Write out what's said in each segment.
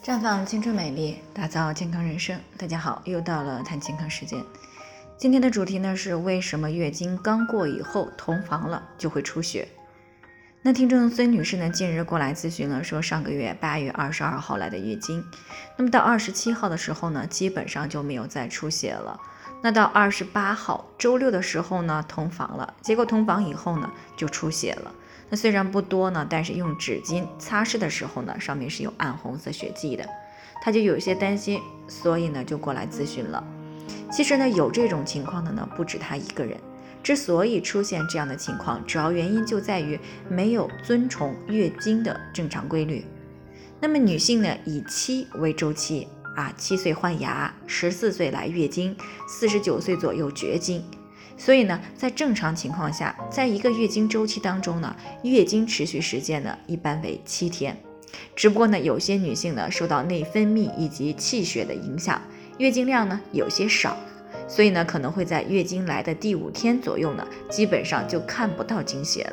绽放青春美丽，打造健康人生。大家好，又到了谈健康时间。今天的主题呢是为什么月经刚过以后同房了就会出血？那听众孙女士呢近日过来咨询了，说上个月八月二十二号来的月经，那么到二十七号的时候呢，基本上就没有再出血了。那到二十八号周六的时候呢，同房了，结果同房以后呢就出血了。那虽然不多呢，但是用纸巾擦拭的时候呢，上面是有暗红色血迹的，他就有些担心，所以呢就过来咨询了。其实呢有这种情况的呢不止他一个人，之所以出现这样的情况，主要原因就在于没有遵从月经的正常规律。那么女性呢以七为周期啊，七岁换牙，十四岁来月经，四十九岁左右绝经。所以呢，在正常情况下，在一个月经周期当中呢，月经持续时间呢一般为七天。只不过呢，有些女性呢受到内分泌以及气血的影响，月经量呢有些少，所以呢可能会在月经来的第五天左右呢，基本上就看不到经血了。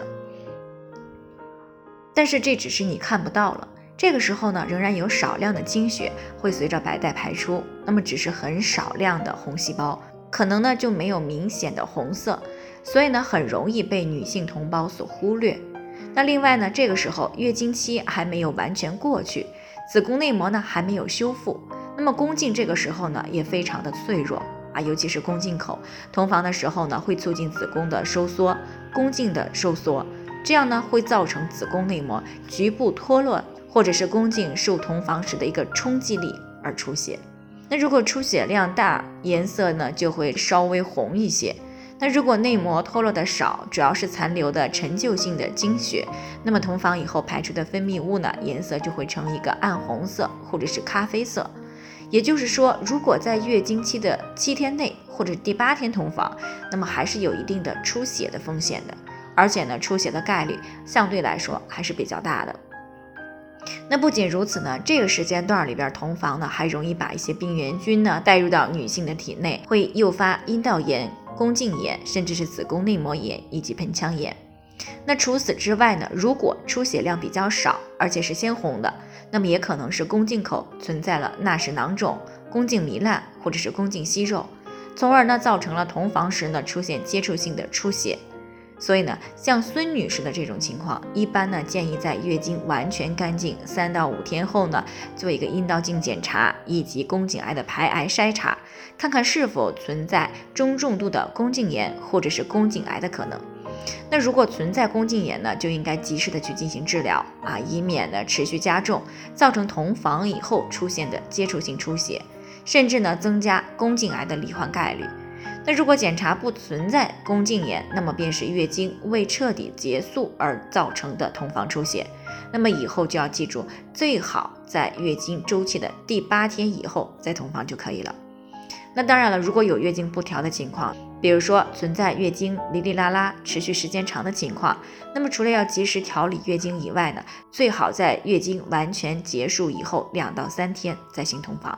但是这只是你看不到了，这个时候呢，仍然有少量的经血会随着白带排出，那么只是很少量的红细胞。可能呢就没有明显的红色，所以呢很容易被女性同胞所忽略。那另外呢，这个时候月经期还没有完全过去，子宫内膜呢还没有修复，那么宫颈这个时候呢也非常的脆弱啊，尤其是宫颈口同房的时候呢，会促进子宫的收缩，宫颈的收缩，这样呢会造成子宫内膜局部脱落，或者是宫颈受同房时的一个冲击力而出血。那如果出血量大，颜色呢就会稍微红一些。那如果内膜脱落的少，主要是残留的陈旧性的经血，那么同房以后排出的分泌物呢，颜色就会呈一个暗红色或者是咖啡色。也就是说，如果在月经期的七天内或者第八天同房，那么还是有一定的出血的风险的，而且呢，出血的概率相对来说还是比较大的。那不仅如此呢，这个时间段里边同房呢，还容易把一些病原菌呢带入到女性的体内，会诱发阴道炎、宫颈炎，甚至是子宫内膜炎以及盆腔炎。那除此之外呢，如果出血量比较少，而且是鲜红的，那么也可能是宫颈口存在了纳氏囊肿、宫颈糜烂或者是宫颈息肉，从而呢造成了同房时呢出现接触性的出血。所以呢，像孙女士的这种情况，一般呢建议在月经完全干净三到五天后呢，做一个阴道镜检查以及宫颈癌的排癌筛查，看看是否存在中重度的宫颈炎或者是宫颈癌的可能。那如果存在宫颈炎呢，就应该及时的去进行治疗啊，以免呢持续加重，造成同房以后出现的接触性出血，甚至呢增加宫颈癌的罹患概率。那如果检查不存在宫颈炎，那么便是月经未彻底结束而造成的同房出血。那么以后就要记住，最好在月经周期的第八天以后再同房就可以了。那当然了，如果有月经不调的情况，比如说存在月经哩哩啦啦、持续时间长的情况，那么除了要及时调理月经以外呢，最好在月经完全结束以后两到三天再行同房。